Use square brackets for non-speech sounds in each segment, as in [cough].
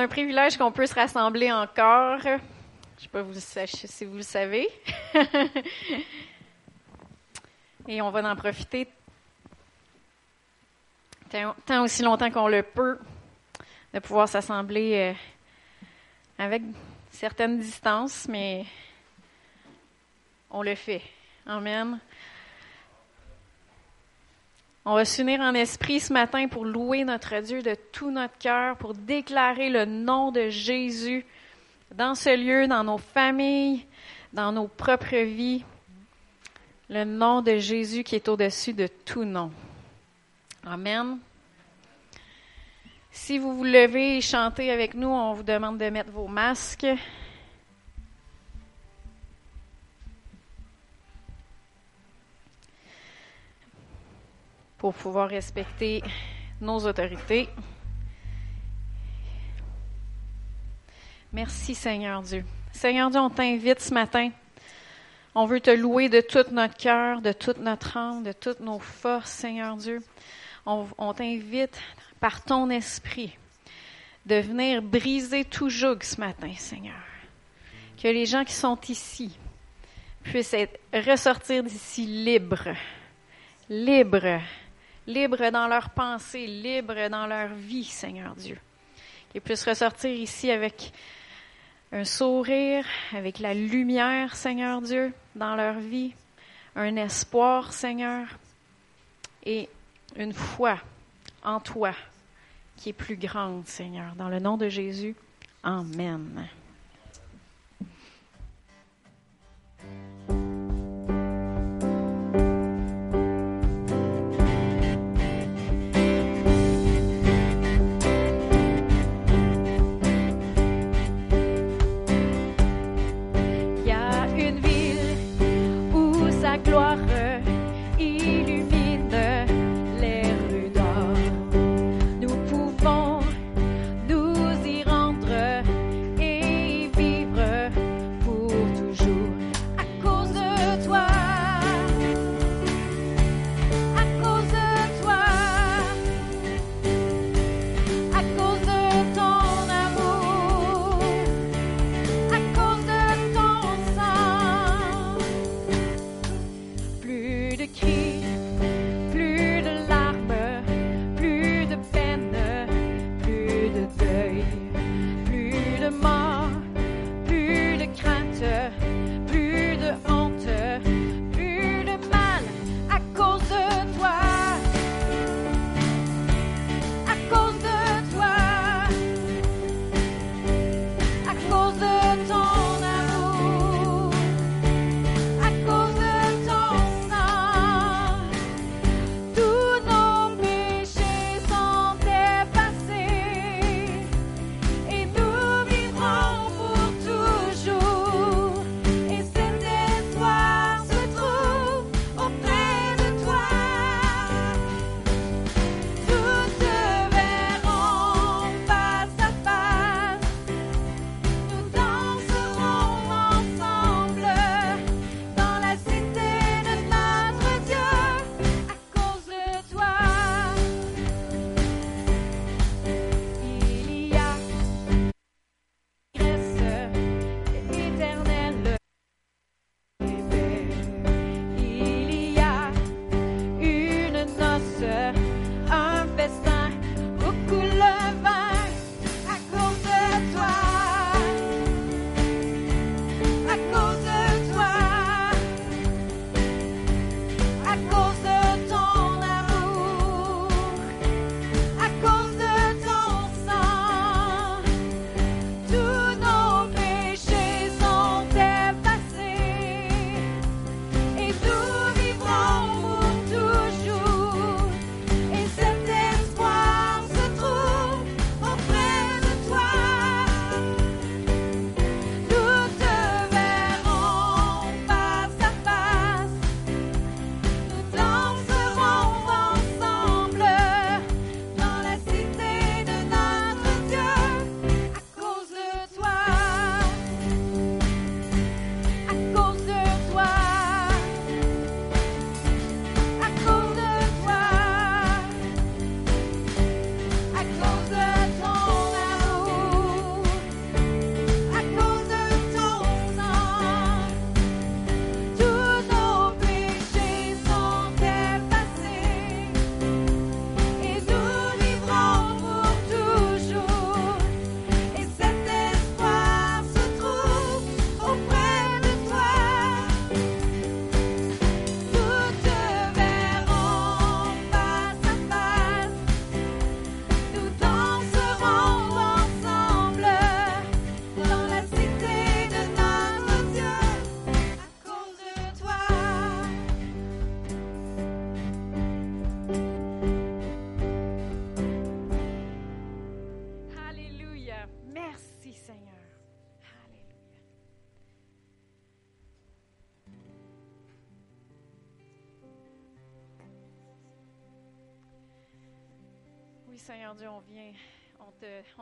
un privilège qu'on peut se rassembler encore. Je ne sais pas si vous le savez. [laughs] Et on va en profiter tant, aussi longtemps qu'on le peut de pouvoir s'assembler euh, avec certaines distances, mais on le fait. Amen. On va s'unir en esprit ce matin pour louer notre Dieu de tout notre cœur, pour déclarer le nom de Jésus dans ce lieu, dans nos familles, dans nos propres vies. Le nom de Jésus qui est au-dessus de tout nom. Amen. Si vous vous levez et chantez avec nous, on vous demande de mettre vos masques. Pour pouvoir respecter nos autorités. Merci Seigneur Dieu. Seigneur Dieu, on t'invite ce matin. On veut te louer de tout notre cœur, de toute notre âme, de toutes nos forces, Seigneur Dieu. On, t'invite par ton esprit de venir briser tout joug ce matin, Seigneur. Que les gens qui sont ici puissent ressortir d'ici libres, libres libres dans leurs pensées, libres dans leur vie, Seigneur Dieu. Qu'ils puissent ressortir ici avec un sourire, avec la lumière, Seigneur Dieu, dans leur vie, un espoir, Seigneur, et une foi en toi qui est plus grande, Seigneur. Dans le nom de Jésus, Amen.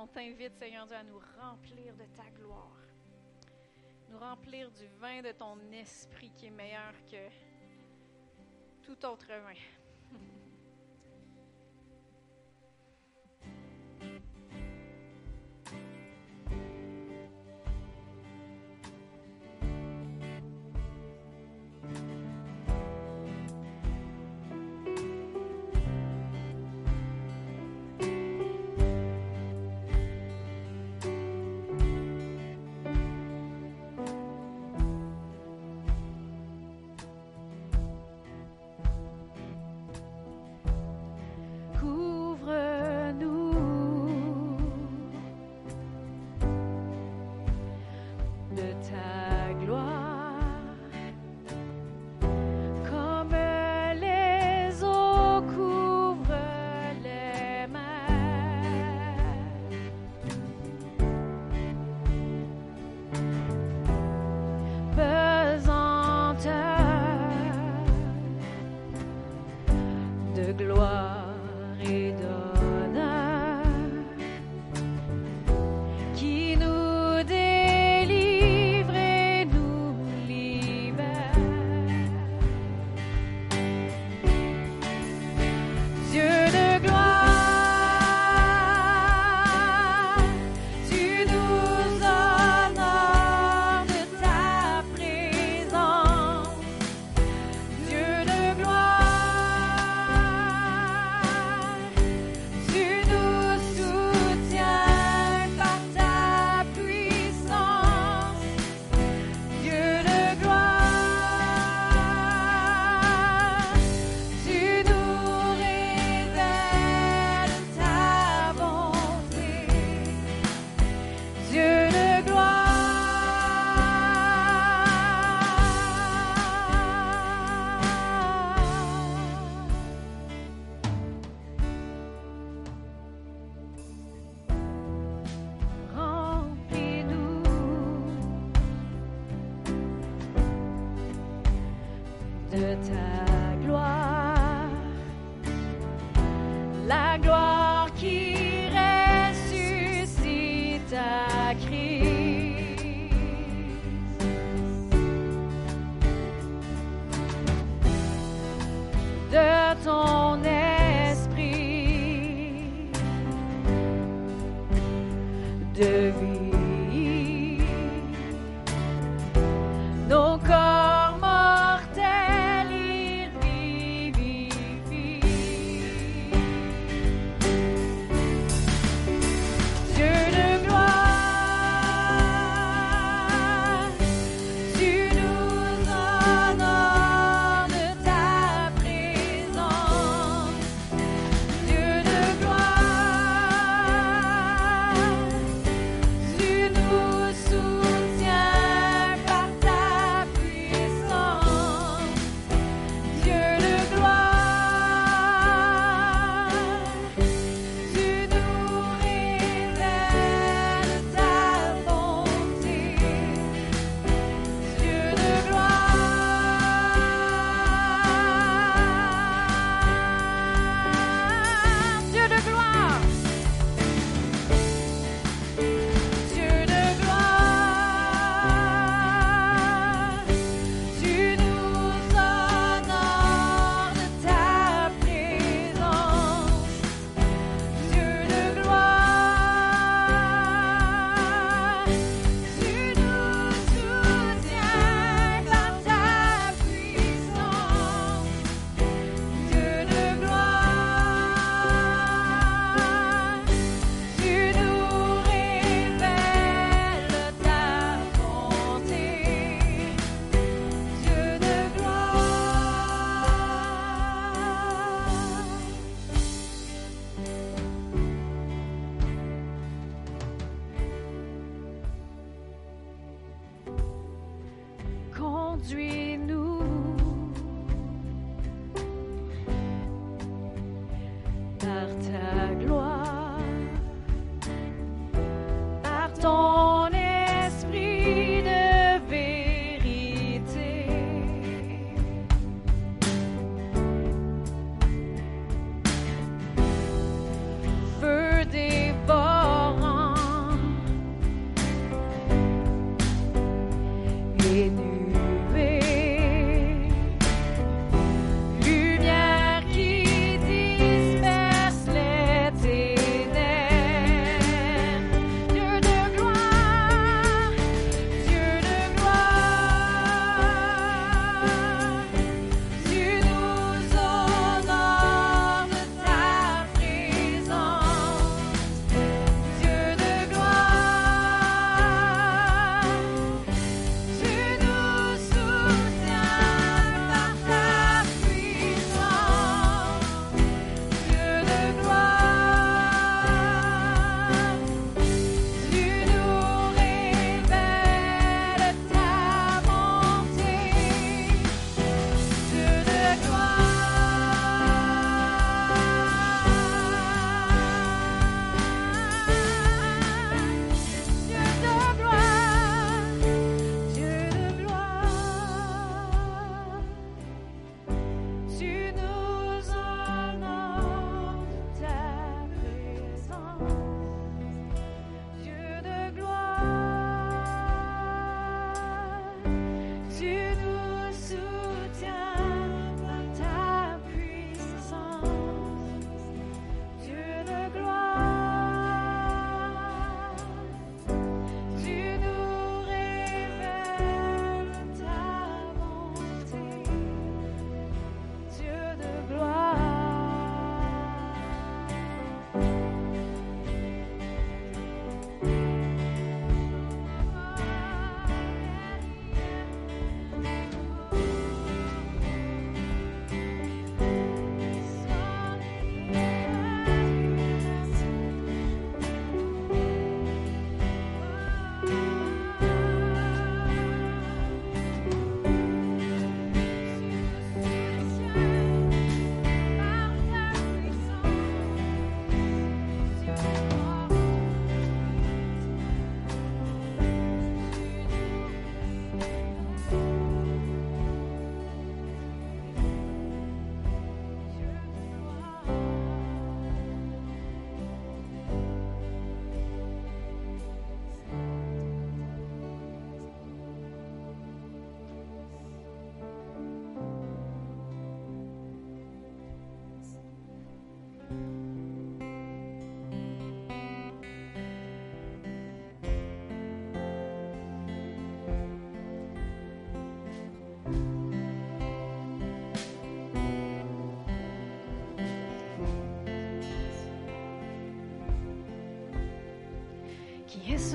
On t'invite, Seigneur Dieu, à nous remplir de ta gloire, nous remplir du vin de ton esprit qui est meilleur que tout autre vin. [laughs]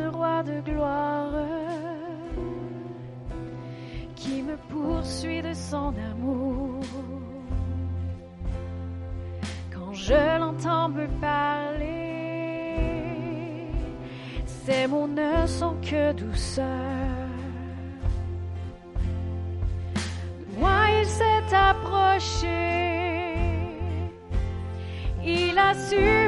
roi de gloire qui me poursuit de son amour. Quand je l'entends me parler, ces mots ne sont que douceur. moi, il s'est approché, il a su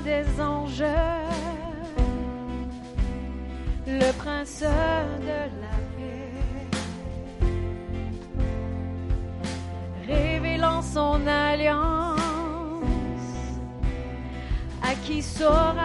des anges, le prince de la paix, révélant son alliance à qui saura.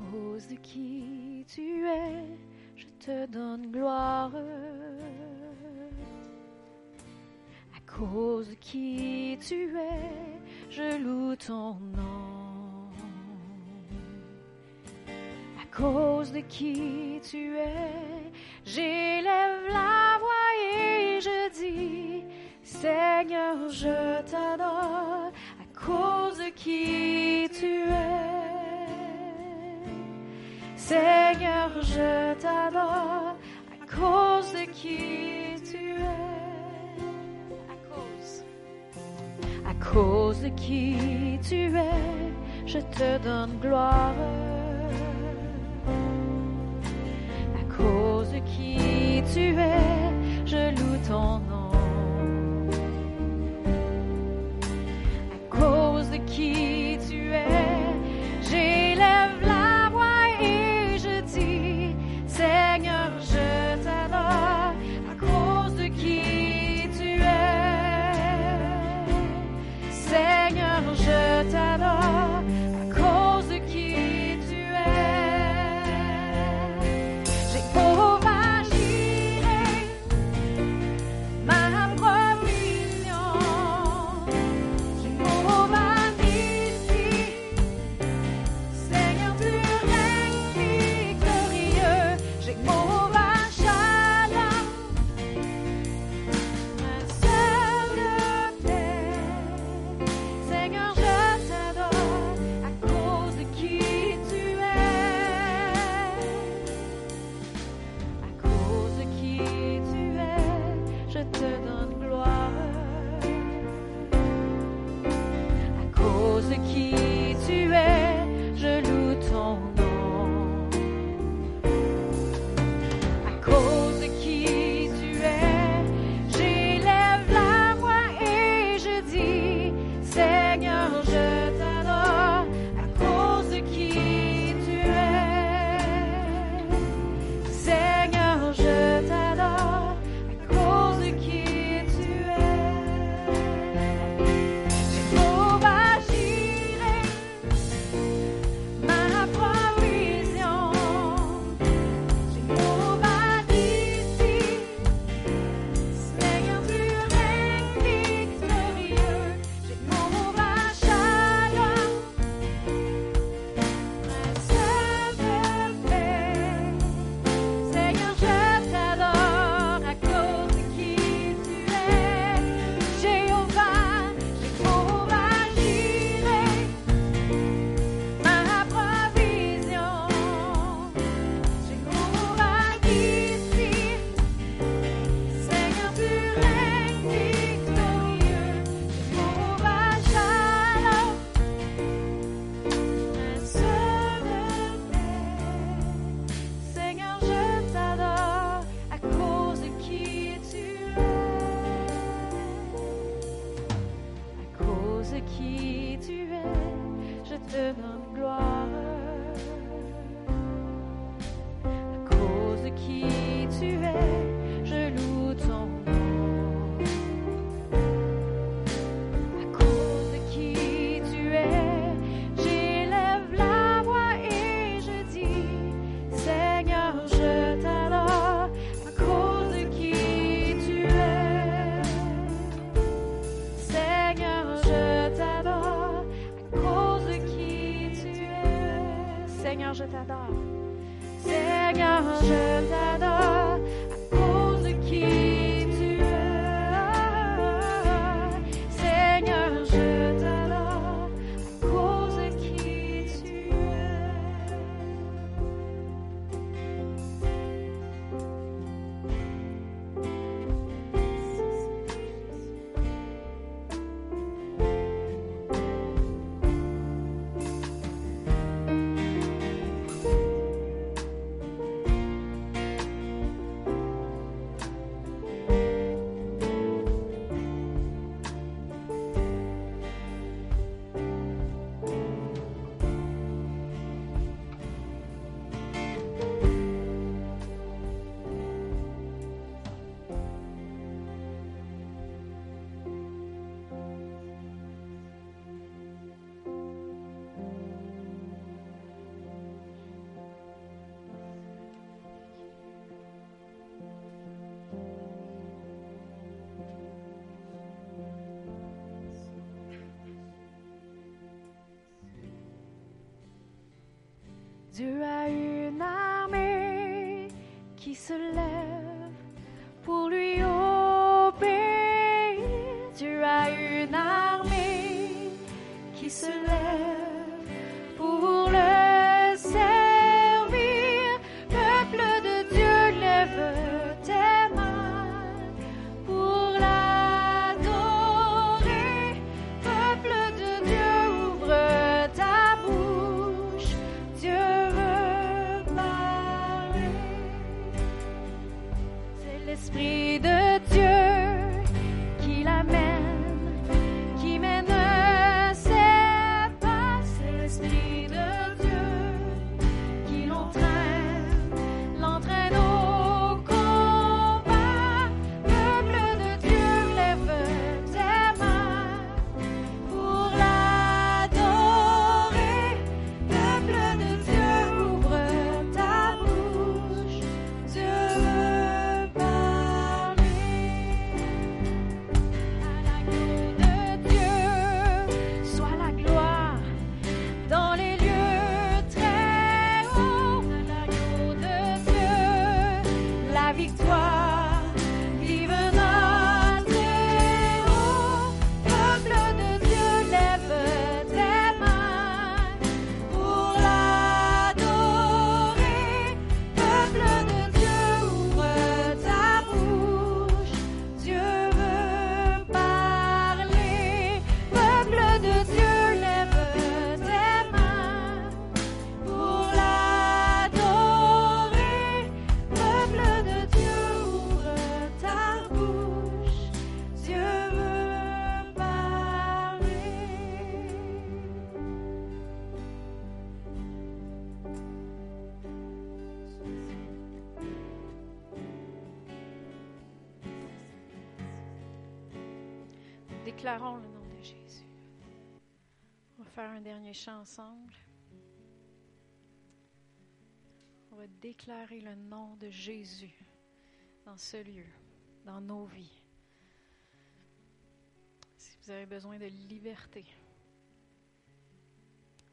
cause de qui tu es, je te donne gloire. À cause de qui tu es, je loue ton nom. À cause de qui tu es, j'élève la voix et je dis, Seigneur, je t'adore. À cause de qui je t'adore à cause de qui tu es. À cause. À cause de qui tu es, je te donne gloire. À cause de qui tu es, je loue ton Dieu a une armée qui se lève pour lui obéir. Dieu a une armée qui se lève. déclarons le nom de Jésus. On va faire un dernier chant ensemble. On va déclarer le nom de Jésus dans ce lieu, dans nos vies. Si vous avez besoin de liberté,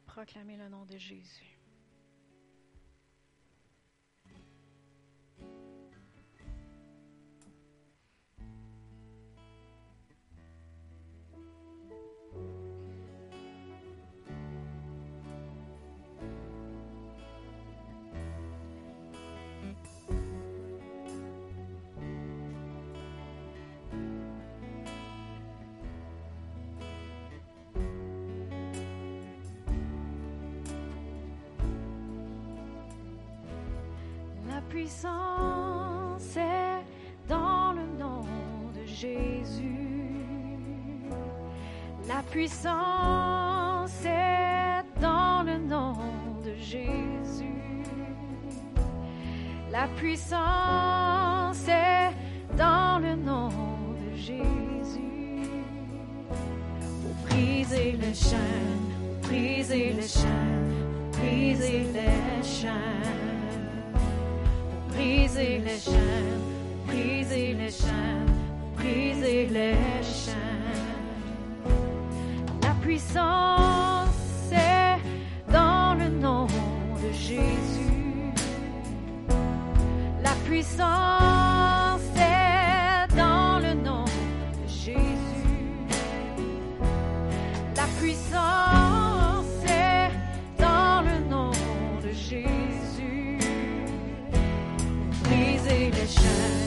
proclamez le nom de Jésus. puissance est dans le nom de Jésus. La puissance est dans le nom de Jésus. La puissance est dans le nom de Jésus. Pour briser les chaînes, briser les chaînes, briser les chaînes briser les chaînes, briser les chaînes, briser les chaînes. La puissance est dans le nom de Jésus. La puissance 山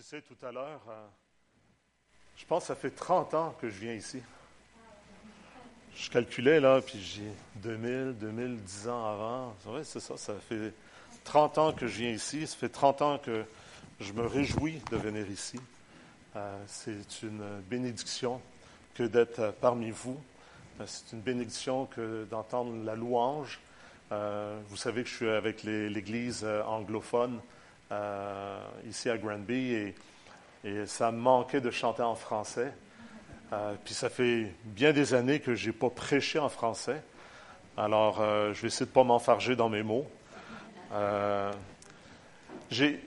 Tu sais, tout à l'heure, euh, je pense que ça fait 30 ans que je viens ici. Je calculais là, puis j'ai 2000, 2010 ans avant. Oui, c'est ça, ça fait 30 ans que je viens ici. Ça fait 30 ans que je me réjouis de venir ici. Euh, c'est une bénédiction que d'être parmi vous. Euh, c'est une bénédiction que d'entendre la louange. Vous savez que je suis avec l'Église anglophone euh, ici à Granby et, et, ça me manquait de chanter en français. Euh, puis ça fait bien des années que je n'ai pas prêché en français. Alors, euh, je vais essayer de ne pas m'enfarger dans mes mots. J'ai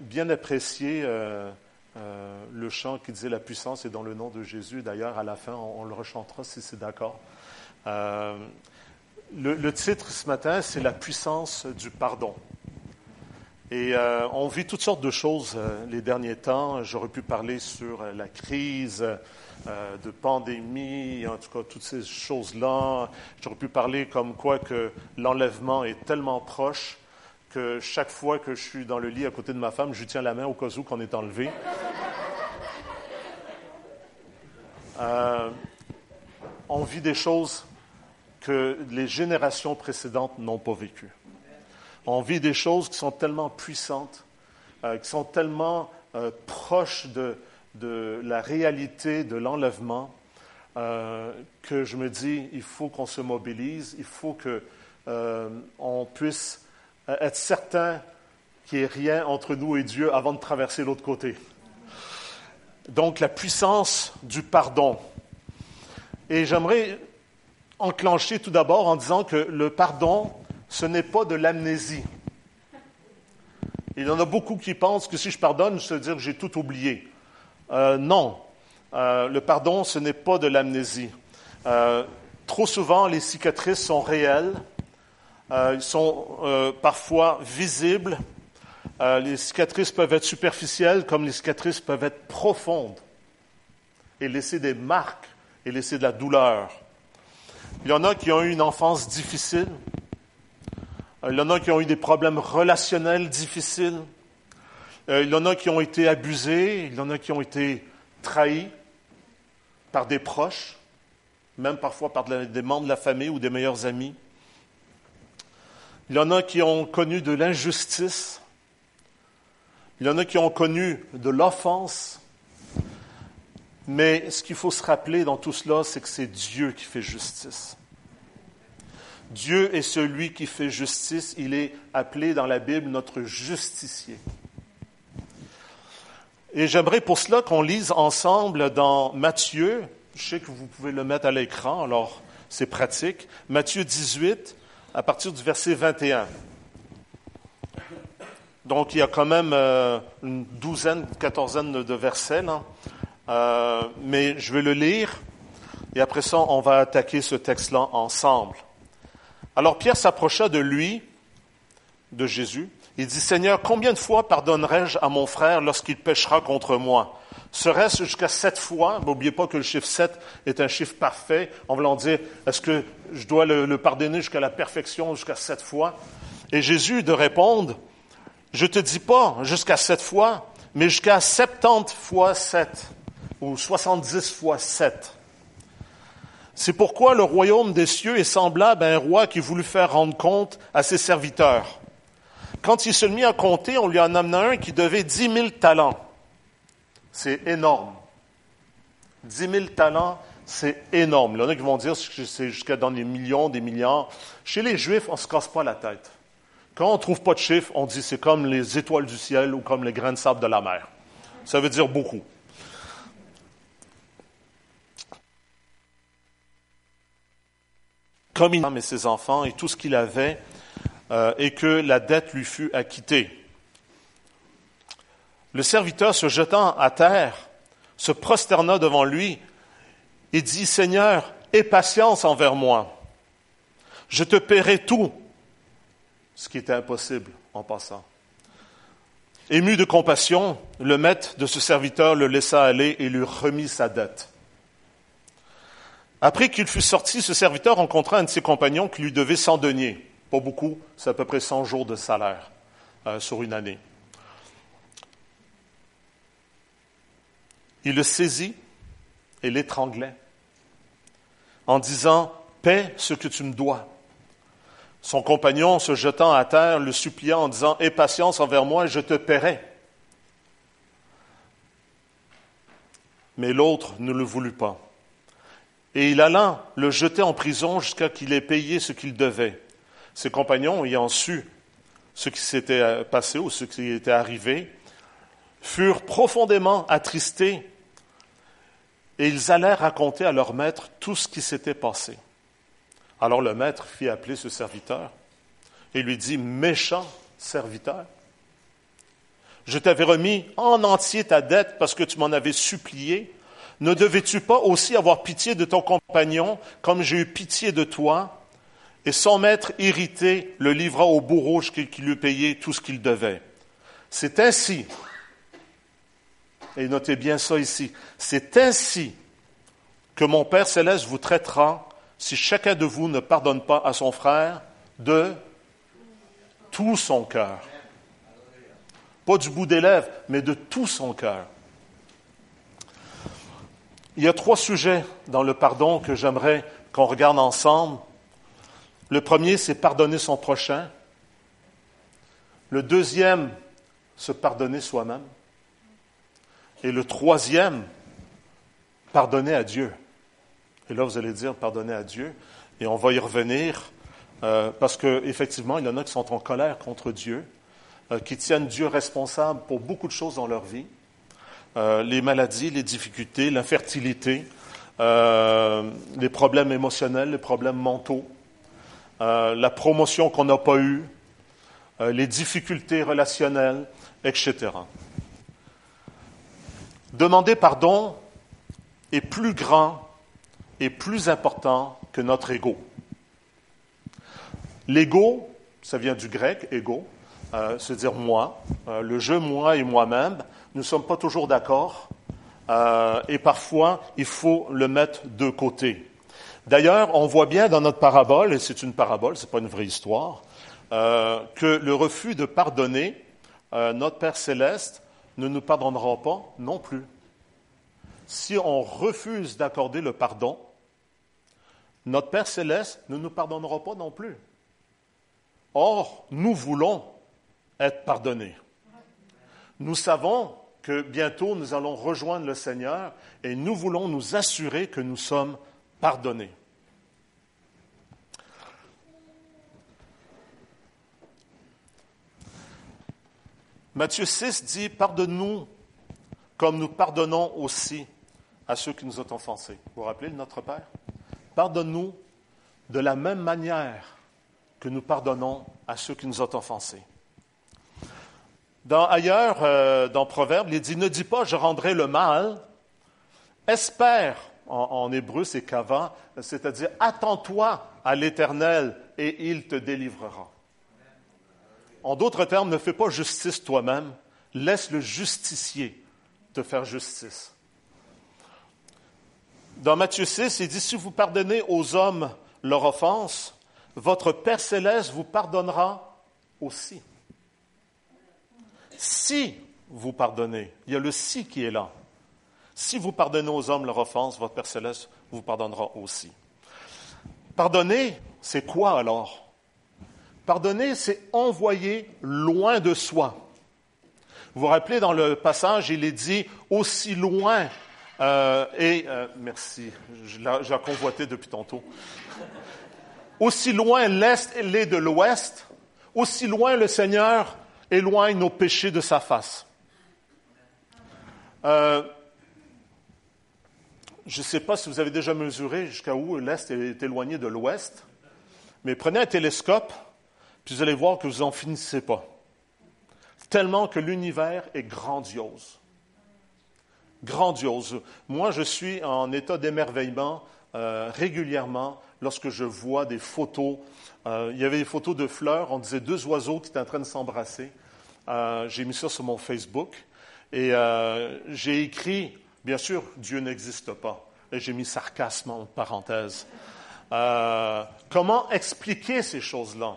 bien apprécié le chant qui disait La puissance est dans le nom de Jésus. D'ailleurs, à la fin, on, le rechantera si c'est d'accord. Le, titre ce matin, c'est La puissance du pardon. Et euh, on vit toutes sortes de choses euh, les derniers temps. J'aurais pu parler sur euh, la crise de pandémie, en tout cas toutes ces choses-là. J'aurais pu parler comme quoi que l'enlèvement est tellement proche que chaque fois que je suis dans le lit à côté de ma femme, je tiens la main au cas où qu'on est enlevé. On vit des choses que les générations précédentes n'ont pas vécues. On vit des choses qui sont tellement puissantes, euh, qui sont tellement euh, proches de, la réalité de l'enlèvement, euh, que je me dis, il faut qu'on se mobilise, il faut que euh, on puisse être certain qu'il n'y ait rien entre nous et Dieu avant de traverser l'autre côté. Donc la puissance du pardon. Et j'aimerais enclencher tout d'abord en disant que le pardon, ce n'est pas de l'amnésie. Il y en a beaucoup qui pensent que si je pardonne, je veux dire que j'ai tout oublié. Euh, non, Euh, le pardon, ce n'est pas de l'amnésie. Euh, trop souvent, les cicatrices sont réelles, sont parfois visibles. Les cicatrices peuvent être superficielles comme les cicatrices peuvent être profondes et laisser des marques et laisser de la douleur. Il y en a qui ont eu une enfance difficile. Euh, Il y en a qui ont eu des problèmes relationnels difficiles. Euh, Il y en a qui ont été abusés. Il y en a qui ont été trahis par des proches, même parfois par des membres de la famille ou des meilleurs amis. Il y en a qui ont connu de l'injustice. Il y en a qui ont connu de l'offense. Mais ce qu'il faut se rappeler dans tout cela, c'est que c'est Dieu qui fait justice. Dieu est celui qui fait justice. Il est appelé dans la Bible notre justicier. Et j'aimerais pour cela qu'on lise ensemble dans Matthieu. Je sais que vous pouvez le mettre à l'écran, alors c'est pratique. Matthieu 18, à partir du verset 21. Donc il y a quand même euh, une douzaine, quatorzaine de versets. Euh, mais je vais le lire et après ça, on va attaquer ce texte-là ensemble. Alors Pierre s'approcha de lui, de Jésus. Il dit, Seigneur, combien de fois pardonnerai-je à mon frère lorsqu'il péchera contre moi? Serait-ce jusqu'à sept fois? N'oubliez pas que le chiffre sept est un chiffre parfait. En voulant dire, est-ce que je dois le, pardonner jusqu'à la perfection, jusqu'à sept fois? Et Jésus de répondre, je te dis pas jusqu'à sept fois, mais jusqu'à septante fois sept, ou soixante-dix fois sept. C'est pourquoi le royaume des cieux est semblable à un roi qui voulut faire rendre compte à ses serviteurs. Quand il se mit à compter, on lui en amena un qui devait dix mille talents. C'est énorme. Dix mille talents, c'est énorme. Il y en a qui vont dire que c'est jusqu'à dans des millions, des milliards. Chez les Juifs, on ne se casse pas la tête. Quand on ne trouve pas de chiffres, on dit c'est comme les étoiles du ciel ou comme les grains de sable de la mer. Ça veut dire beaucoup. Comme il et ses enfants et tout ce qu'il avait, euh, et que la dette lui fut acquittée. Le serviteur se jetant à terre, se prosterna devant lui et dit, Seigneur, aie patience envers moi. Je te paierai tout, ce qui était impossible en passant. Ému de compassion, le maître de ce serviteur le laissa aller et lui remit sa dette. Après qu'il fut sorti, ce serviteur rencontra un de ses compagnons qui lui devait 100 deniers. Pas beaucoup, c'est à peu près 100 jours de salaire euh, sur une année. Il le saisit et l'étranglait en disant Paie ce que tu me dois. Son compagnon, se jetant à terre, le supplia en disant Aie patience envers moi, je te paierai. Mais l'autre ne le voulut pas. Et il alla le jeter en prison jusqu'à qu'il ait payé ce qu'il devait. Ses compagnons, ayant su ce qui s'était passé ou ce qui était arrivé, furent profondément attristés et ils allèrent raconter à leur maître tout ce qui s'était passé. Alors le maître fit appeler ce serviteur et lui dit, méchant serviteur, je t'avais remis en entier ta dette parce que tu m'en avais supplié. Ne devais-tu pas aussi avoir pitié de ton compagnon comme j'ai eu pitié de toi? Et son maître irrité le livra au bourreau qui lui payait tout ce qu'il devait. C'est ainsi, et notez bien ça ici, c'est ainsi que mon Père céleste vous traitera si chacun de vous ne pardonne pas à son frère de tout son cœur. Pas du bout des lèvres, mais de tout son cœur. Il y a trois sujets dans le pardon que j'aimerais qu'on regarde ensemble. Le premier, c'est pardonner son prochain. Le deuxième, se pardonner soi-même. Et le troisième, pardonner à Dieu. Et là, vous allez dire pardonner à Dieu. Et on va y revenir euh, parce qu'effectivement, il y en a qui sont en colère contre Dieu, euh, qui tiennent Dieu responsable pour beaucoup de choses dans leur vie. Euh, les maladies, les difficultés, l'infertilité, euh, les problèmes émotionnels, les problèmes mentaux, euh, la promotion qu'on n'a pas eue, les difficultés relationnelles, etc. Demander pardon est plus grand et plus important que notre ego. L'ego, ça vient du grec, ego, c'est-à-dire moi. Le je, moi et moi-même, nous ne sommes pas toujours d'accord euh, et parfois il faut le mettre de côté. D'ailleurs, on voit bien dans notre parabole, et c'est une parabole, ce n'est pas une vraie histoire, euh, que le refus de pardonner, euh, notre Père céleste ne nous pardonnera pas non plus. Si on refuse d'accorder le pardon, notre Père céleste ne nous pardonnera pas non plus. Or, nous voulons être pardonnés. Nous savons que bientôt nous allons rejoindre le Seigneur et nous voulons nous assurer que nous sommes pardonnés. Matthieu 6 dit, Pardonne-nous comme nous pardonnons aussi à ceux qui nous ont offensés. Vous vous rappelez notre Père? Pardonne-nous de la même manière que nous pardonnons à ceux qui nous ont offensés. Dans, ailleurs, euh, dans Proverbe, il dit, ne dis pas, je rendrai le mal, espère, en, en hébreu c'est kava, c'est-à-dire attends-toi à l'Éternel et il te délivrera. En d'autres termes, ne fais pas justice toi-même, laisse le justicier te faire justice. Dans Matthieu 6, il dit, si vous pardonnez aux hommes leur offense, votre Père céleste vous pardonnera aussi. Si vous pardonnez, il y a le si qui est là. Si vous pardonnez aux hommes leur offense, votre Père céleste vous pardonnera aussi. Pardonner, c'est quoi alors? Pardonner, c'est envoyer loin de soi. Vous vous rappelez, dans le passage, il est dit aussi loin, euh, et euh, merci, je l'ai convoité depuis tantôt, aussi loin l'Est l'est de l'Ouest, aussi loin le Seigneur éloigne nos péchés de sa face. Euh, je ne sais pas si vous avez déjà mesuré jusqu'à où l'Est est éloigné de l'Ouest, mais prenez un télescope, puis vous allez voir que vous n'en finissez pas. Tellement que l'univers est grandiose. Grandiose. Moi, je suis en état d'émerveillement euh, régulièrement lorsque je vois des photos. Euh, il y avait des photos de fleurs, on disait deux oiseaux qui étaient en train de s'embrasser. Euh, j'ai mis ça sur mon Facebook et euh, j'ai écrit, bien sûr, Dieu n'existe pas. Et j'ai mis sarcasme en parenthèse. Euh, comment expliquer ces choses-là?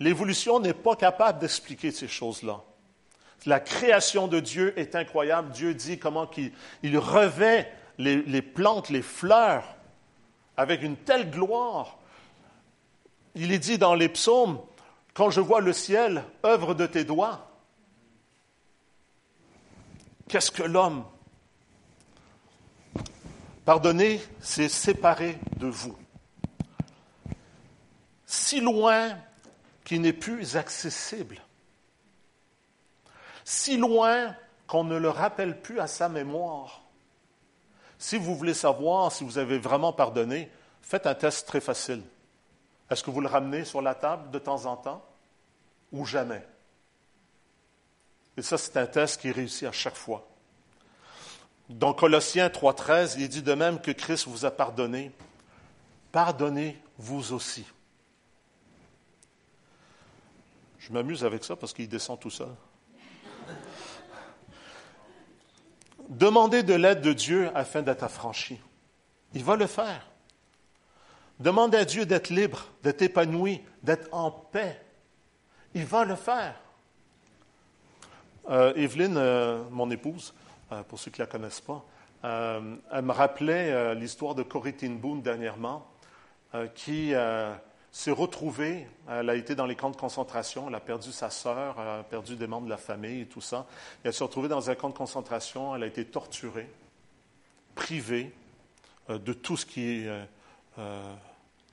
L'évolution n'est pas capable d'expliquer ces choses-là. La création de Dieu est incroyable. Dieu dit comment qu'il il revêt les, les plantes, les fleurs, avec une telle gloire. Il est dit dans les psaumes, quand je vois le ciel, œuvre de tes doigts, qu'est-ce que l'homme Pardonner, c'est séparer de vous? Si loin qu'il n'est plus accessible. Si loin qu'on ne le rappelle plus à sa mémoire. Si vous voulez savoir si vous avez vraiment pardonné, Faites un test très facile. Est-ce que vous le ramenez sur la table de temps en temps ou jamais? Et ça, c'est un test qui réussit à chaque fois. Dans Colossiens 3.13, il dit de même que Christ vous a pardonné, pardonnez vous aussi. Je m'amuse avec ça parce qu'il descend tout seul. Demandez de l'aide de Dieu afin d'être affranchi. Il va le faire. Demandez à Dieu d'être libre, d'être épanoui, d'être en paix. Il va le faire. Euh, Evelyne, euh, mon épouse, euh, pour ceux qui ne la connaissent pas, elle me rappelait l'histoire de Corrie Boom dernièrement, qui s'est retrouvée, elle a été dans les camps de concentration, elle a perdu sa sœur, elle a perdu des membres de la famille et tout ça. Elle s'est retrouvée dans un camp de concentration, elle a été torturée, privée de tout ce qui est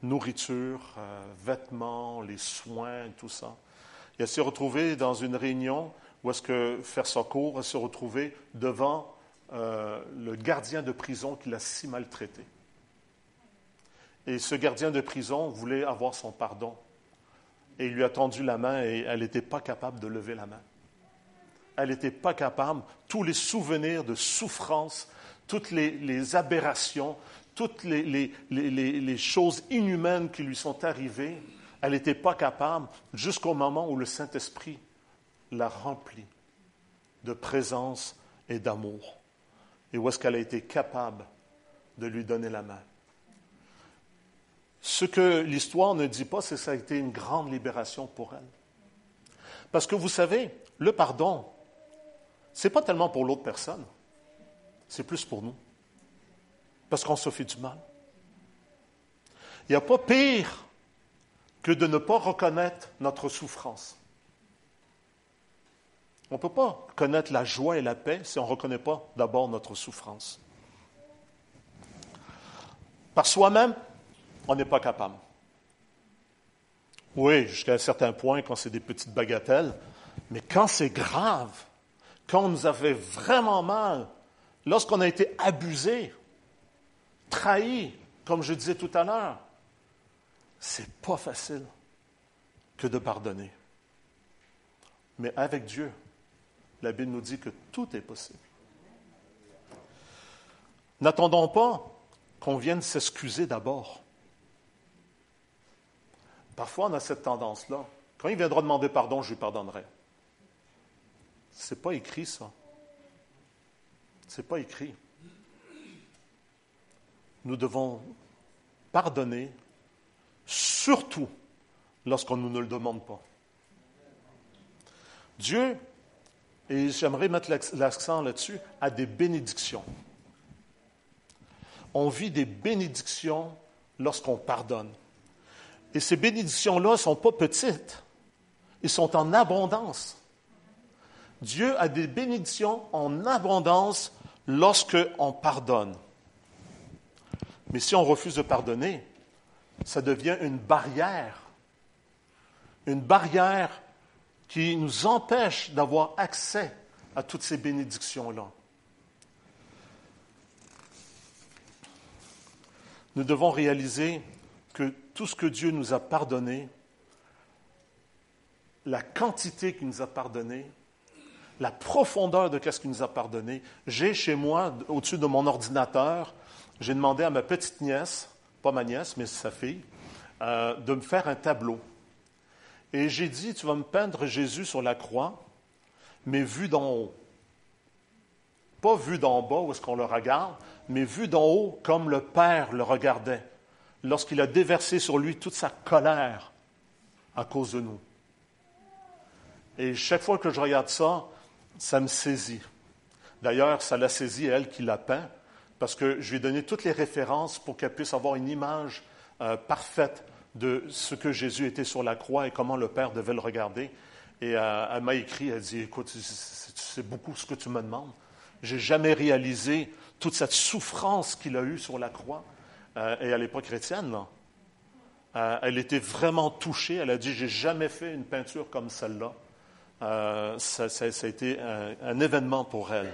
nourriture, euh, vêtements, les soins, tout ça. Et elle s'est retrouvée dans une réunion où est-ce que faire sa cour, elle s'est retrouvée devant euh, le gardien de prison qui l'a si maltraitée. Et ce gardien de prison voulait avoir son pardon. Et il lui a tendu la main et elle n'était pas capable de lever la main. Elle n'était pas capable. Tous les souvenirs de souffrance, toutes les aberrations, toutes les, choses inhumaines qui lui sont arrivées, elle n'était pas capable jusqu'au moment où le Saint-Esprit l'a remplie de présence et d'amour. Et où est-ce qu'elle a été capable de lui donner la main? Ce que l'histoire ne dit pas, c'est que ça a été une grande libération pour elle. Parce que vous savez, le pardon, ce n'est pas tellement pour l'autre personne, c'est plus pour nous. Parce qu'on se fait du mal. Il n'y a pas pire que de ne pas reconnaître notre souffrance. On ne peut pas connaître la joie et la paix si on ne reconnaît pas d'abord notre souffrance. Par soi-même, on n'est pas capable. Oui, jusqu'à un certain point, quand c'est des petites bagatelles, mais quand c'est grave, quand on nous a fait vraiment mal, lorsqu'on a été abusé, trahi, comme je disais tout à l'heure, c'est pas facile que de pardonner. Mais avec Dieu, la Bible nous dit que tout est possible. N'attendons pas qu'on vienne s'excuser d'abord. Parfois, on a cette tendance-là. Quand il viendra demander pardon, je lui pardonnerai. Ce n'est pas écrit, ça. Ce n'est pas écrit. Nous devons pardonner, surtout lorsqu'on nous ne le demande pas. Dieu, et j'aimerais mettre l'accent là-dessus, a des bénédictions. On vit des bénédictions lorsqu'on pardonne. Et ces bénédictions-là ne sont pas petites, ils sont en abondance. Dieu a des bénédictions en abondance lorsque on pardonne. Mais si on refuse de pardonner, ça devient une barrière. Une barrière qui nous empêche d'avoir accès à toutes ces bénédictions-là. Nous devons réaliser que tout ce que Dieu nous a pardonné, la quantité qu'il nous a pardonné, la profondeur de ce qu'il nous a pardonné. J'ai chez moi, au-dessus de mon ordinateur, j'ai demandé à ma petite nièce, pas ma nièce, mais sa fille, euh, de me faire un tableau. Et j'ai dit, tu vas me peindre Jésus sur la croix, mais vu d'en haut. Pas vu d'en bas où est-ce qu'on le regarde, mais vu d'en haut comme le Père le regardait lorsqu'il a déversé sur lui toute sa colère à cause de nous. Et chaque fois que je regarde ça, ça me saisit. D'ailleurs, ça l'a saisi elle qui l'a peint, parce que je lui ai donné toutes les références pour qu'elle puisse avoir une image euh, parfaite de ce que Jésus était sur la croix et comment le Père devait le regarder. Et euh, elle m'a écrit, elle dit, écoute, c'est beaucoup ce que tu me demandes. J'ai jamais réalisé toute cette souffrance qu'il a eue sur la croix. Euh, et elle n'est pas chrétienne, elle était vraiment touchée. Elle a dit, j'ai jamais fait une peinture comme celle-là. Ça, a été un événement pour elle.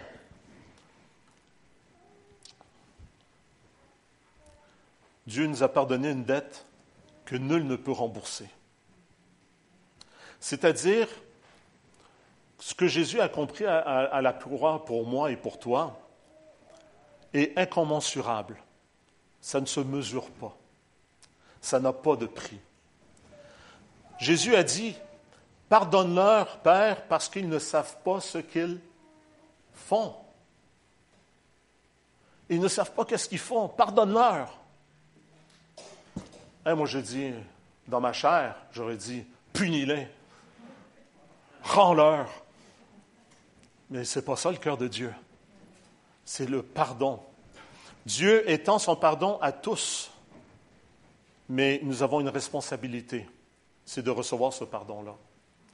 Dieu nous a pardonné une dette que nul ne peut rembourser. C'est-à-dire, ce que Jésus a compris à, la croix pour moi et pour toi est incommensurable. Ça ne se mesure pas. Ça n'a pas de prix. Jésus a dit, pardonne-leur, Père, parce qu'ils ne savent pas ce qu'ils font. Ils ne savent pas qu'est-ce qu'ils font. Pardonne-leur. Moi, je dis, dans ma chair, j'aurais dit, punis-les. Rends-leur. Mais ce n'est pas ça le cœur de Dieu. C'est le pardon. Dieu étend son pardon à tous. Mais nous avons une responsabilité, c'est de recevoir ce pardon-là.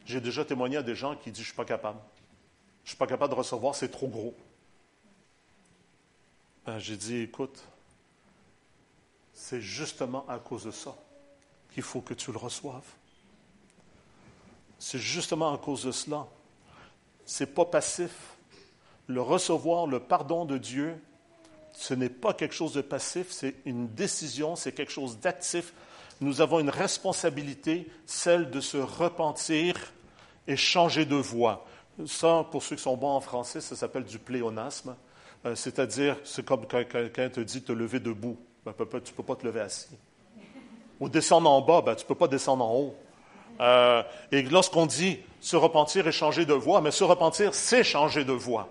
J'ai déjà témoigné à des gens qui disent Je ne suis pas capable. Je ne suis pas capable de recevoir, c'est trop gros. Ben, J'ai dit Écoute, c'est justement à cause de ça qu'il faut que tu le reçoives. C'est justement à cause de cela. C'est pas passif. Le recevoir, le pardon de Dieu, ce n'est pas quelque chose de passif, c'est une décision, c'est quelque chose d'actif. Nous avons une responsabilité, celle de se repentir et changer de voie. Ça, pour ceux qui sont bons en français, ça s'appelle du pléonasme. Euh, C'est-à-dire, c'est comme quand quelqu'un te dit te lever debout. Ben, tu ne peux pas te lever assis. Ou descendre en bas, ben, tu ne peux pas descendre en haut. Euh, et lorsqu'on dit se repentir et changer de voie, mais se repentir, c'est changer de voie.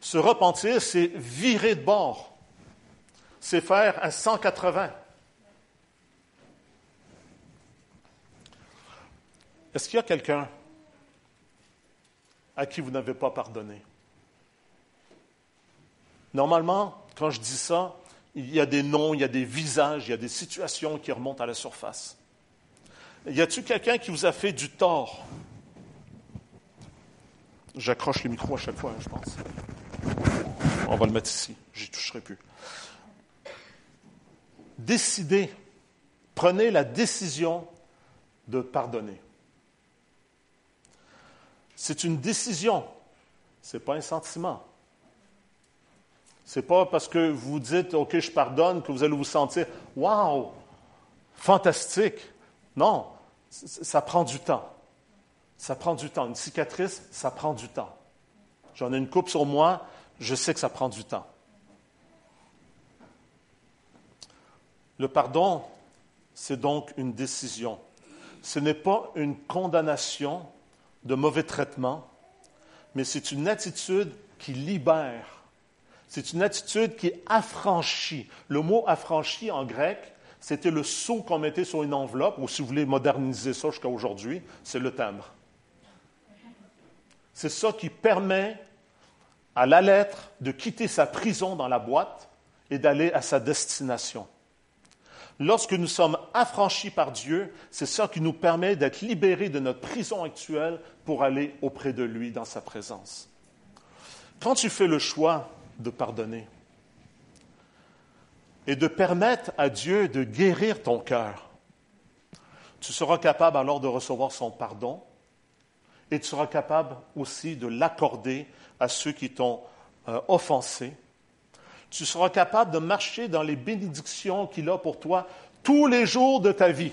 Se repentir, c'est virer de bord. C'est faire un 180. Est-ce qu'il y a quelqu'un à qui vous n'avez pas pardonné? Normalement, quand je dis ça, il y a des noms, il y a des visages, il y a des situations qui remontent à la surface. Y a-t-il quelqu'un qui vous a fait du tort? J'accroche le micro à chaque fois, je pense. On va le mettre ici, j'y toucherai plus. Décidez, prenez la décision de pardonner. C'est une décision, ce n'est pas un sentiment. Ce n'est pas parce que vous dites OK, je pardonne que vous allez vous sentir Waouh, fantastique. Non, ça prend du temps. Ça prend du temps. Une cicatrice, ça prend du temps. J'en ai une coupe sur moi, je sais que ça prend du temps. Le pardon, c'est donc une décision. Ce n'est pas une condamnation de mauvais traitement, mais c'est une attitude qui libère. C'est une attitude qui affranchit. Le mot affranchi en grec, c'était le sceau qu'on mettait sur une enveloppe, ou si vous voulez moderniser ça jusqu'à aujourd'hui, c'est le timbre. C'est ça qui permet à la lettre de quitter sa prison dans la boîte et d'aller à sa destination. Lorsque nous sommes affranchis par Dieu, c'est ça qui nous permet d'être libérés de notre prison actuelle pour aller auprès de lui dans sa présence. Quand tu fais le choix de pardonner et de permettre à Dieu de guérir ton cœur, tu seras capable alors de recevoir son pardon et tu seras capable aussi de l'accorder à ceux qui t'ont euh, offensé. Tu seras capable de marcher dans les bénédictions qu'il a pour toi tous les jours de ta vie.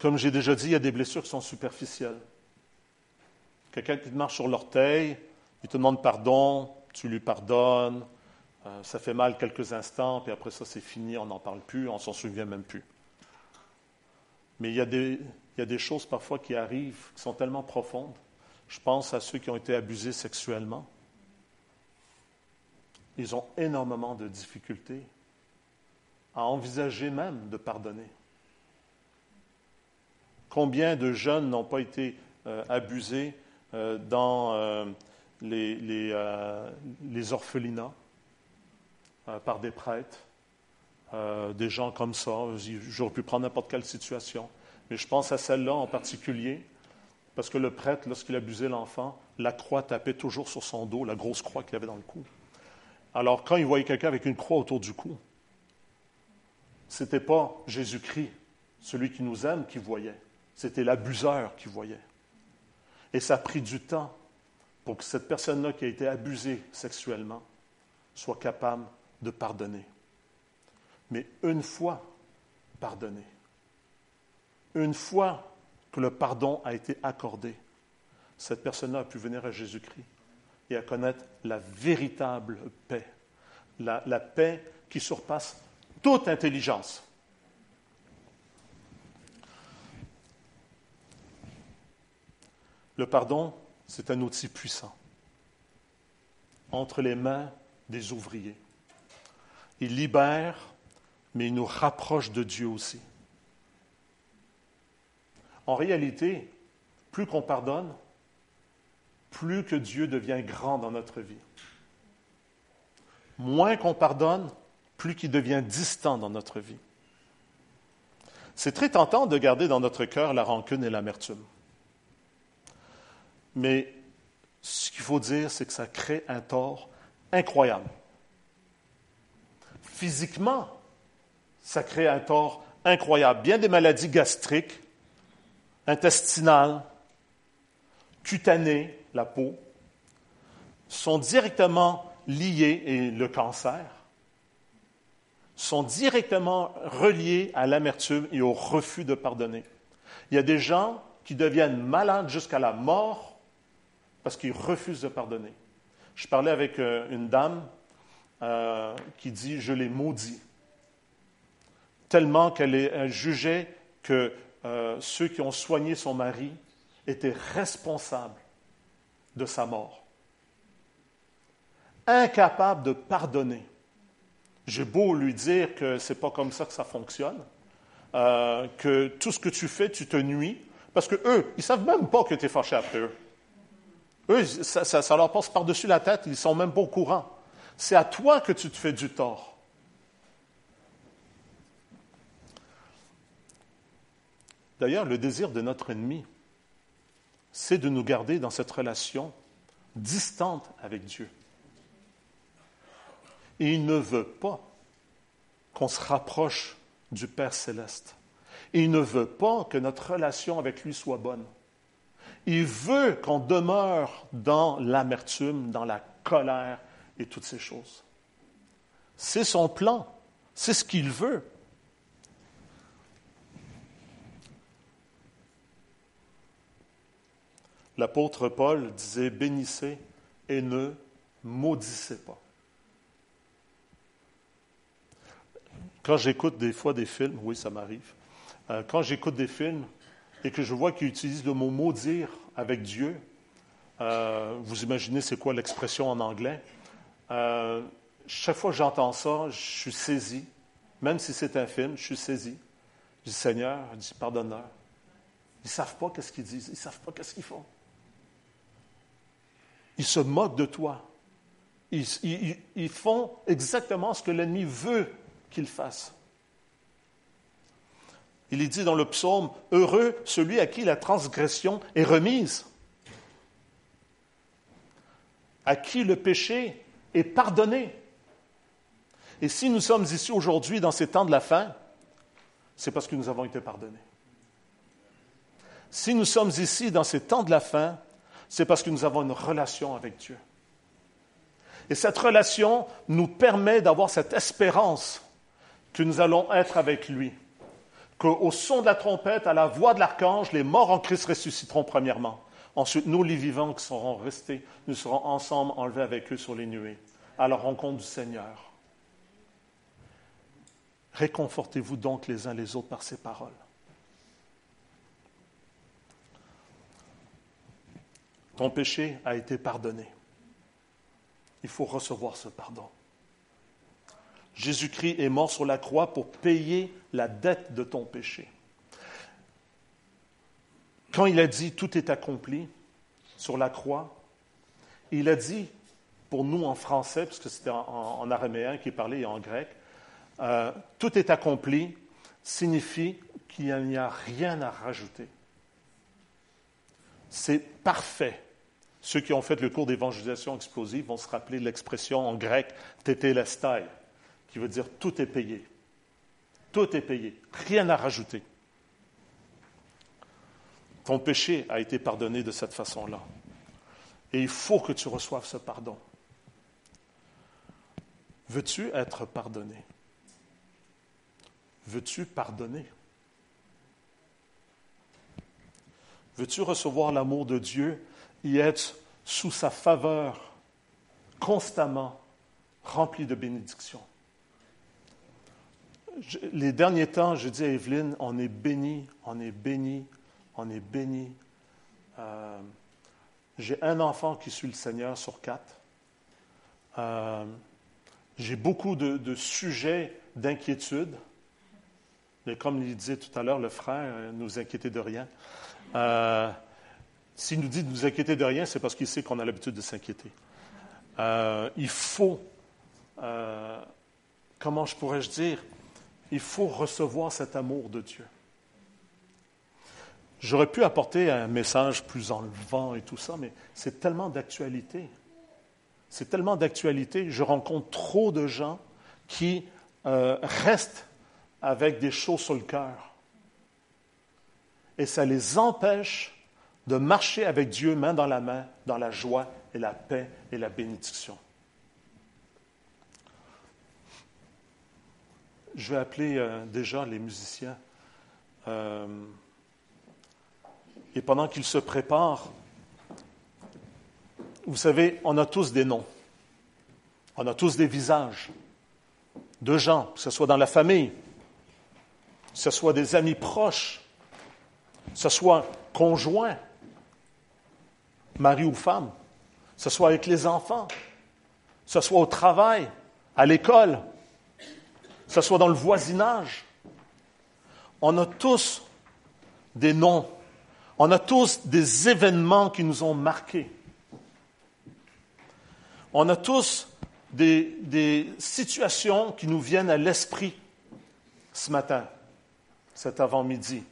Comme j'ai déjà dit, il y a des blessures qui sont superficielles. Quelqu'un qui te marche sur l'orteil, il te demande pardon, tu lui pardonnes, euh, ça fait mal quelques instants, puis après ça c'est fini, on n'en parle plus, on s'en souvient même plus. Mais il y, a des, il y a des choses parfois qui arrivent qui sont tellement profondes. Je pense à ceux qui ont été abusés sexuellement. Ils ont énormément de difficultés à envisager même de pardonner. Combien de jeunes n'ont pas été euh, abusés euh, dans euh, les, les, orphelinats par des prêtres, des gens comme ça? J'aurais pu prendre n'importe quelle situation, mais je pense à celle-là en particulier, parce que le prêtre, lorsqu'il abusait l'enfant, la croix tapait toujours sur son dos, la grosse croix qu'il avait dans le cou. Alors, quand il voyait quelqu'un avec une croix autour du cou, ce n'était pas Jésus-Christ, celui qui nous aime, qui voyait. C'était l'abuseur qui voyait. Et ça a pris du temps pour que cette personne-là qui a été abusée sexuellement soit capable de pardonner. Mais une fois pardonné, une fois que le pardon a été accordé, cette personne-là a pu venir à Jésus-Christ et à connaître la véritable paix, la, la paix qui surpasse toute intelligence. Le pardon, c'est un outil puissant entre les mains des ouvriers. Il libère, mais il nous rapproche de Dieu aussi. En réalité, plus qu'on pardonne, plus que Dieu devient grand dans notre vie. Moins qu'on pardonne, plus qu'il devient distant dans notre vie. C'est très tentant de garder dans notre cœur la rancune et l'amertume. Mais ce qu'il faut dire, c'est que ça crée un tort incroyable. Physiquement, ça crée un tort incroyable. Bien des maladies gastriques, intestinales, cutanées, la peau, sont directement liées, et le cancer, sont directement reliés à l'amertume et au refus de pardonner. Il y a des gens qui deviennent malades jusqu'à la mort parce qu'ils refusent de pardonner. Je parlais avec euh, une dame euh, qui dit Je l'ai maudit. Tellement qu'elle elle jugeait que euh, ceux qui ont soigné son mari étaient responsables de sa mort. Incapable de pardonner. J'ai beau lui dire que ce n'est pas comme ça que ça fonctionne, que tout ce que tu fais, tu te nuis, parce que eux, ils ne savent même pas que tu es fâché après eux. Eux, ça, leur passe par-dessus la tête, ils sont même pas au courant. C'est à toi que tu te fais du tort. D'ailleurs, le désir de notre ennemi, c'est de nous garder dans cette relation distante avec Dieu. Il ne veut pas qu'on se rapproche du Père céleste. Il ne veut pas que notre relation avec lui soit bonne. Il veut qu'on demeure dans l'amertume, dans la colère et toutes ces choses. C'est son plan. C'est ce qu'il veut. L'apôtre Paul disait bénissez et ne maudissez pas. Quand j'écoute des fois des films, oui, ça m'arrive, euh, quand j'écoute des films et que je vois qu'ils utilisent le mot maudire avec Dieu, euh, vous imaginez c'est quoi l'expression en anglais, euh, chaque fois que j'entends ça, je suis saisi, même si c'est un film, je suis saisi. Je dis Seigneur, je dis pardonneur. Ils ne savent pas qu'est-ce qu'ils disent, ils ne savent pas qu'est-ce qu'ils font. Ils se moquent de toi. Ils, ils- ils font exactement ce que l'ennemi veut qu'ils fassent. Il est dit dans le psaume, Heureux celui à qui la transgression est remise, à qui le péché est pardonné. Et si nous sommes ici aujourd'hui dans ces temps de la fin, c'est parce que nous avons été pardonnés. Si nous sommes ici dans ces temps de la fin, c'est parce que nous avons une relation avec Dieu. Et cette relation nous permet d'avoir cette espérance que nous allons être avec lui. Qu'au son de la trompette, à la voix de l'archange, les morts en Christ ressusciteront premièrement. Ensuite, nous, les vivants qui serons restés, nous serons ensemble enlevés avec eux sur les nuées, à la rencontre du Seigneur. Réconfortez-vous donc les uns les autres par ces paroles. Ton péché a été pardonné. Il faut recevoir ce pardon. Jésus-Christ est mort sur la croix pour payer la dette de ton péché. Quand il a dit tout est accompli sur la croix, il a dit pour nous en français, parce que c'était en, en araméen qui parlait et en grec, euh, tout est accompli signifie qu'il n'y a rien à rajouter. C'est parfait. Ceux qui ont fait le cours d'évangélisation explosive vont se rappeler l'expression en grec tétélestai, qui veut dire tout est payé. Tout est payé. Rien à rajouter. Ton péché a été pardonné de cette façon-là. Et il faut que tu reçoives ce pardon. Veux-tu être pardonné? Veux-tu pardonner? Veux-tu recevoir l'amour de Dieu et être sous sa faveur constamment rempli de bénédictions? Les derniers temps, je dis à Evelyne, on est béni, on est béni, on est béni. Euh, J'ai un enfant qui suit le Seigneur sur quatre. Euh, J'ai beaucoup de, sujets d'inquiétude. Mais comme il disait tout à l'heure, le frère, euh, nous inquiéter de rien. S'il nous dit de nous inquiéter de rien, c'est parce qu'il sait qu'on a l'habitude de s'inquiéter. Il faut, comment je pourrais-je dire, il faut recevoir cet amour de Dieu. J'aurais pu apporter un message plus enlevant et tout ça, mais c'est tellement d'actualité. C'est tellement d'actualité. Je rencontre trop de gens qui euh, restent avec des choses sur le cœur. Et ça les empêche de marcher avec Dieu main dans la main, dans la joie et la paix et la bénédiction. Je vais appeler euh, déjà les musiciens. Euh, et pendant qu'ils se préparent, vous savez, on a tous des noms. On a tous des visages de gens, que ce soit dans la famille, que ce soit des amis proches, que ce soit conjoints, mari ou femme, que ce soit avec les enfants, que ce soit au travail, à l'école, que ce soit dans le voisinage. On a tous des noms. On a tous des événements qui nous ont marqués. On a tous des, situations qui nous viennent à l'esprit ce matin, cet avant-midi.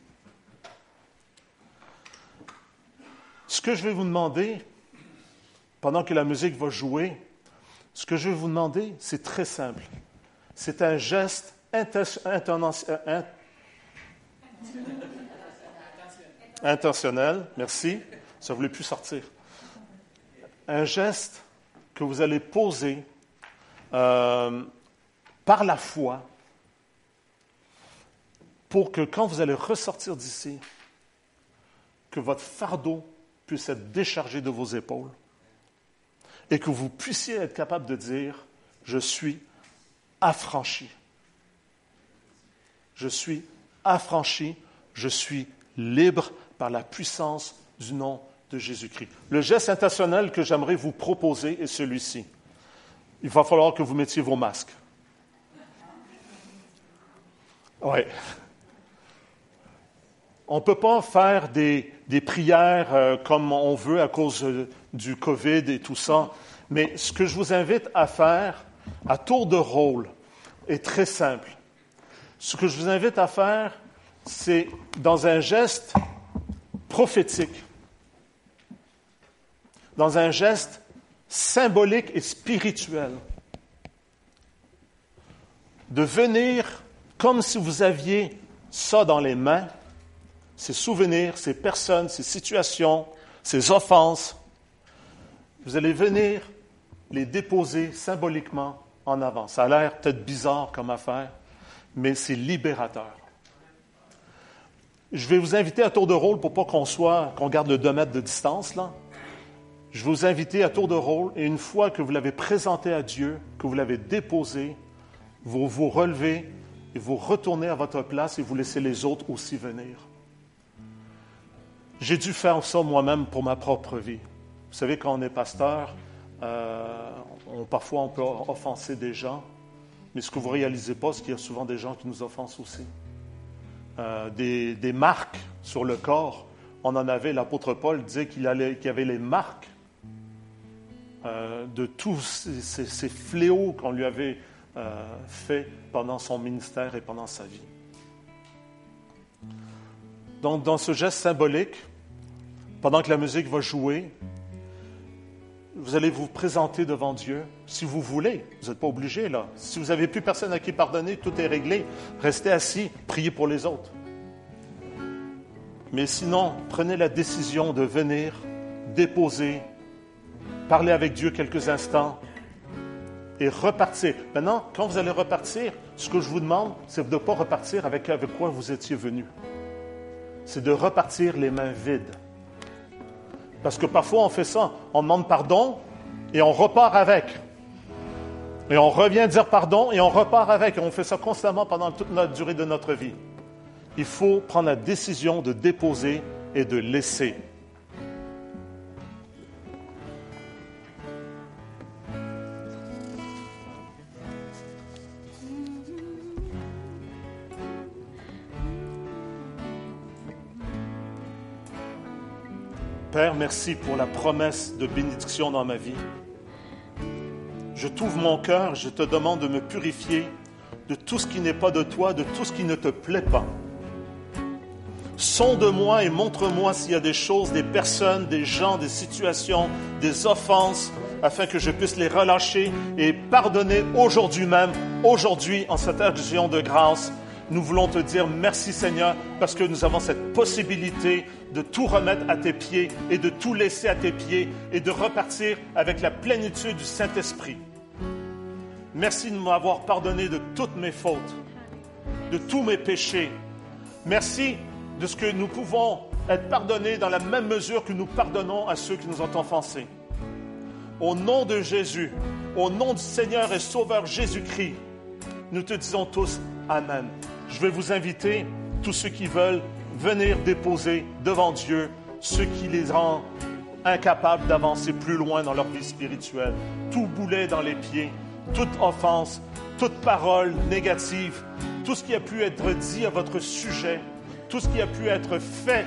Ce que je vais vous demander, pendant que la musique va jouer, ce que je vais vous demander, c'est très simple. C'est un geste inten- intention- in- intentionnel, merci, ça ne voulait plus sortir. Un geste que vous allez poser euh, par la foi pour que quand vous allez ressortir d'ici, que votre fardeau puisse être déchargé de vos épaules et que vous puissiez être capable de dire, je suis affranchi. Je suis affranchi, je suis libre par la puissance du nom de Jésus-Christ. Le geste intentionnel que j'aimerais vous proposer est celui-ci. Il va falloir que vous mettiez vos masques. Oui. On ne peut pas faire des, des prières euh, comme on veut à cause euh, du COVID et tout ça, mais ce que je vous invite à faire à tour de rôle est très simple. Ce que je vous invite à faire, c'est dans un geste prophétique, dans un geste symbolique et spirituel, de venir comme si vous aviez ça dans les mains, ces souvenirs, ces personnes, ces situations, ces offenses. Vous allez venir les déposer symboliquement en avant. Ça a l'air peut-être bizarre comme affaire, mais c'est libérateur. Je vais vous inviter à tour de rôle pour pas qu'on soit, qu'on garde le 2 mètres de distance là. Je vais vous inviter à tour de rôle et une fois que vous l'avez présenté à Dieu, que vous l'avez déposé, vous vous relevez et vous retournez à votre place et vous laissez les autres aussi venir. J'ai dû faire ça moi-même pour ma propre vie. Vous savez, quand on est pasteur, euh, on- parfois on peut offenser des gens, mais ce que vous ne réalisez pas, c'est qu'il y a souvent des gens qui nous offensent aussi. Euh, des, des marques sur le corps. On en avait, l'apôtre Paul disait qu'il avait les marques euh, de tous ces, ces- fléaux qu'on lui avait fait pendant son ministère et pendant sa vie. Donc, dans ce geste symbolique, pendant que la musique va jouer, vous allez vous présenter devant Dieu, si vous voulez. Vous n'êtes pas obligé, là. Si vous n'avez plus personne à qui pardonner, tout est réglé. Restez assis, priez pour les autres. Mais sinon, prenez la décision de venir déposer parler avec Dieu quelques instants et repartir. Maintenant, quand vous allez repartir, ce que je vous demande, c'est de ne pas repartir avec, avec quoi vous étiez venu. C'est de repartir les mains vides. Parce que parfois on fait ça, on demande pardon et on repart avec. Et on revient dire pardon et on repart avec. Et on fait ça constamment pendant toute la durée de notre vie. Il faut prendre la décision de déposer et de laisser. Merci pour la promesse de bénédiction dans ma vie. Je t'ouvre mon cœur, je te demande de me purifier de tout ce qui n'est pas de toi, de tout ce qui ne te plaît pas. Sonde-moi et montre-moi s'il y a des choses, des personnes, des gens, des situations, des offenses, afin que je puisse les relâcher et pardonner aujourd'hui même, aujourd'hui, en cette action de grâce. Nous voulons te dire merci Seigneur parce que nous avons cette possibilité de tout remettre à tes pieds et de tout laisser à tes pieds et de repartir avec la plénitude du Saint-Esprit. Merci de m'avoir pardonné de toutes mes fautes, de tous mes péchés. Merci de ce que nous pouvons être pardonnés dans la même mesure que nous pardonnons à ceux qui nous ont offensés. Au nom de Jésus, au nom du Seigneur et Sauveur Jésus-Christ, nous te disons tous Amen. Je vais vous inviter, tous ceux qui veulent, venir déposer devant Dieu ce qui les rend incapables d'avancer plus loin dans leur vie spirituelle. Tout boulet dans les pieds, toute offense, toute parole négative, tout ce qui a pu être dit à votre sujet, tout ce qui a pu être fait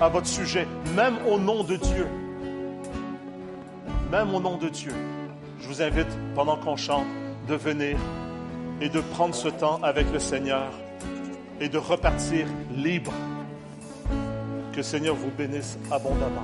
à votre sujet, même au nom de Dieu. Même au nom de Dieu. Je vous invite, pendant qu'on chante, de venir et de prendre ce temps avec le Seigneur et de repartir libre. Que le Seigneur vous bénisse abondamment.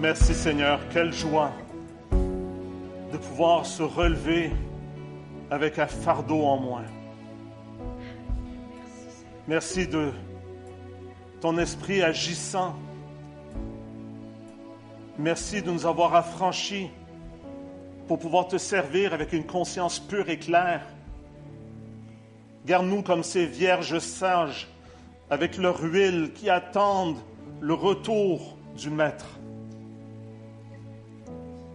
Merci Seigneur, quelle joie de pouvoir se relever avec un fardeau en moins. Merci de ton esprit agissant. Merci de nous avoir affranchis pour pouvoir te servir avec une conscience pure et claire. Garde-nous comme ces vierges sages avec leur huile qui attendent le retour du Maître.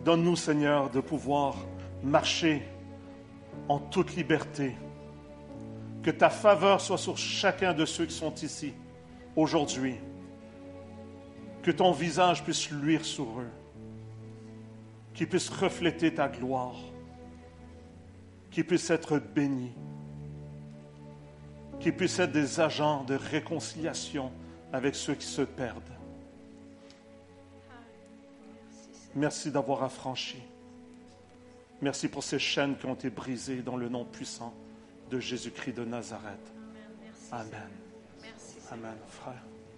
Donne-nous, Seigneur, de pouvoir marcher en toute liberté. Que ta faveur soit sur chacun de ceux qui sont ici aujourd'hui. Que ton visage puisse luire sur eux. Qu'ils puissent refléter ta gloire. Qu'ils puissent être bénis. Qu'ils puissent être des agents de réconciliation avec ceux qui se perdent. Merci d'avoir affranchi. Merci pour ces chaînes qui ont été brisées dans le nom puissant de Jésus-Christ de Nazareth. Amen. Amen, frère.